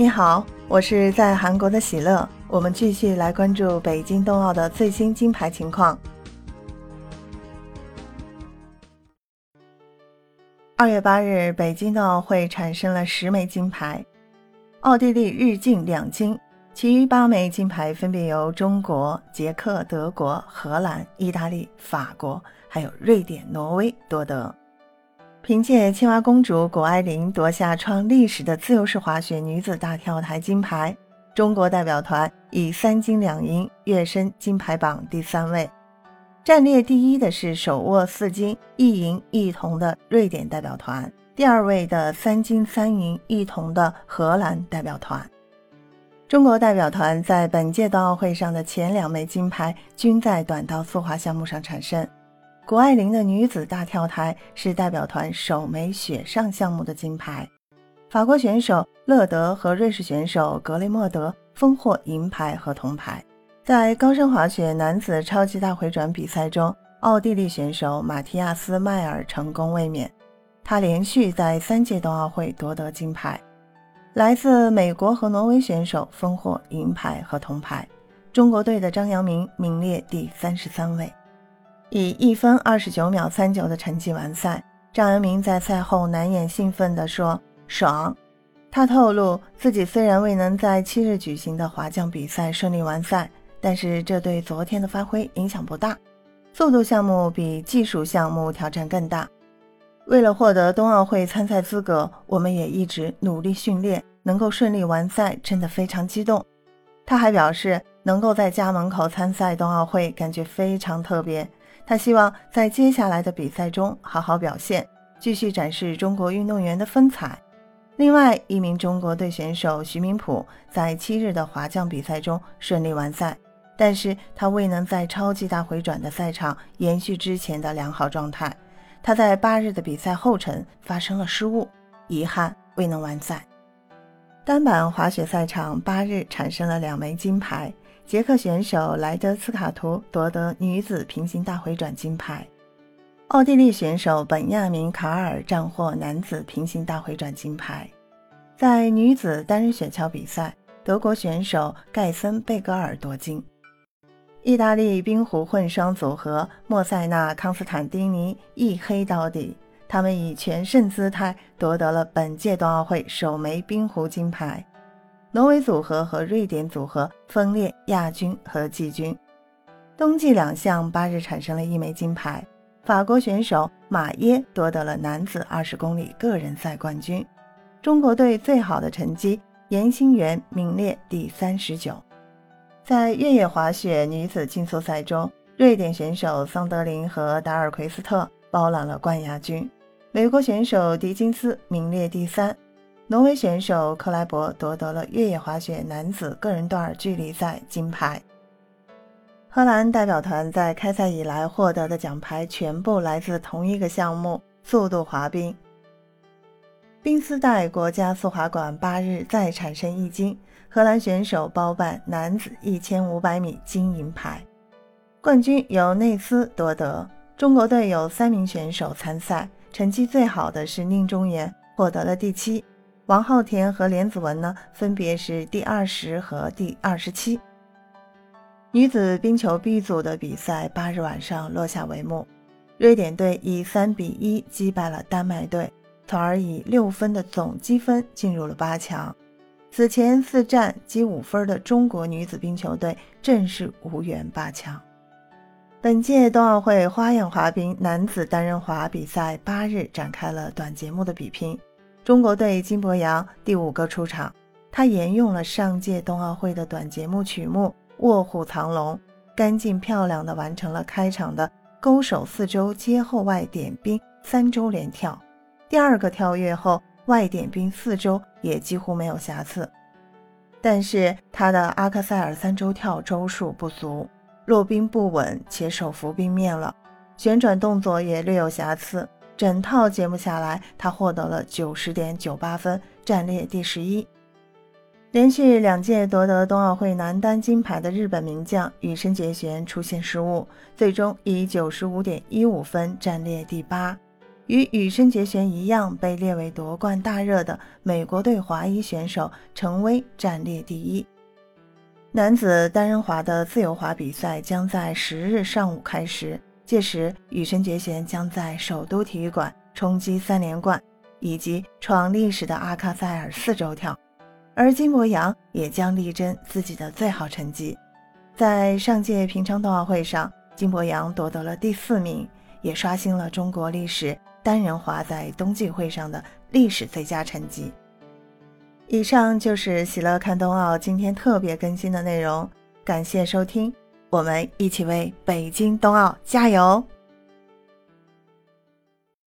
你好，我是在韩国的喜乐。我们继续来关注北京冬奥的最新金牌情况。二月八日，北京冬奥会产生了十枚金牌，奥地利日进两金，其余八枚金牌分别由中国、捷克、德国、荷兰、意大利、法国，还有瑞典、挪威夺得。凭借青蛙公主谷爱凌夺下创历史的自由式滑雪女子大跳台金牌，中国代表团以三金两银跃升金牌榜第三位。战列第一的是手握四金一银一铜的瑞典代表团，第二位的三金三银一铜的荷兰代表团。中国代表团在本届冬奥会上的前两枚金牌均在短道速滑项目上产生。谷爱凌的女子大跳台是代表团首枚雪上项目的金牌，法国选手勒德和瑞士选手格雷莫德分获银牌和铜牌。在高山滑雪男子超级大回转比赛中，奥地利选手马提亚斯·迈尔成功卫冕，他连续在三届冬奥会夺得金牌。来自美国和挪威选手分获银牌和铜牌。中国队的张阳明名列第三十三位。以一分二十九秒三九的成绩完赛，张阳明在赛后难掩兴奋地说：“爽！”他透露，自己虽然未能在七日举行的滑降比赛顺利完赛，但是这对昨天的发挥影响不大。速度项目比技术项目挑战更大。为了获得冬奥会参赛资格，我们也一直努力训练，能够顺利完赛，真的非常激动。他还表示，能够在家门口参赛冬奥会，感觉非常特别。他希望在接下来的比赛中好好表现，继续展示中国运动员的风采。另外一名中国队选手徐明普在七日的滑降比赛中顺利完赛，但是他未能在超级大回转的赛场延续之前的良好状态。他在八日的比赛后程发生了失误，遗憾未能完赛。单板滑雪赛场八日产生了两枚金牌。捷克选手莱德斯卡图夺得女子平行大回转金牌，奥地利选手本亚明卡尔战获男子平行大回转金牌。在女子单人雪橇比赛，德国选手盖森贝格尔夺金。意大利冰壶混双组合莫塞纳康斯坦丁尼一黑到底，他们以全胜姿态夺得了本届冬奥会首枚冰壶金牌。挪威组合和瑞典组合分列亚军和季军。冬季两项八日产生了一枚金牌，法国选手马耶夺得了男子二十公里个人赛冠军。中国队最好的成绩，严心媛名列第三十九。在越野滑雪女子竞速赛中，瑞典选手桑德林和达尔奎斯特包揽了冠亚军，美国选手迪金斯名列第三。挪威选手克莱伯夺得了越野滑雪男子个人段距离赛金牌。荷兰代表团在开赛以来获得的奖牌全部来自同一个项目——速度滑冰。冰丝带国家速滑馆八日再产生一金，荷兰选手包办男子一千五百米金银牌，冠军由内斯夺得。中国队有三名选手参赛，成绩最好的是宁中岩，获得了第七。王浩田和连子文呢，分别是第二十和第二十七。女子冰球 B 组的比赛八日晚上落下帷幕，瑞典队以三比一击败了丹麦队，从而以六分的总积分进入了八强。此前四战积五分的中国女子冰球队正式无缘八强。本届冬奥会花样滑冰男子单人滑比赛八日展开了短节目的比拼。中国队金博洋第五个出场，他沿用了上届冬奥会的短节目曲目《卧虎藏龙》，干净漂亮的完成了开场的勾手四周接后外点冰三周连跳。第二个跳跃后，外点冰四周也几乎没有瑕疵，但是他的阿克塞尔三周跳周数不足，落冰不稳且手扶冰面了，旋转动作也略有瑕疵。整套节目下来，他获得了九十点九八分，暂列第十一。连续两届夺得冬奥会男单金牌的日本名将羽生结弦出现失误，最终以九十五点一五分暂列第八。与羽生结弦一样，被列为夺冠大热的美国队华裔选手陈威暂列第一。男子单人滑的自由滑比赛将在十日上午开始，届时羽生结弦将在首都体育馆冲击三连冠以及创历史的阿卡塞尔四周跳，而金博洋也将力争自己的最好成绩。在上届平昌冬奥会上，金博洋夺得了第四名，也刷新了中国历史。单人滑在冬季会上的历史最佳成绩。以上就是喜乐看冬奥今天特别更新的内容，感谢收听，我们一起为北京冬奥加油！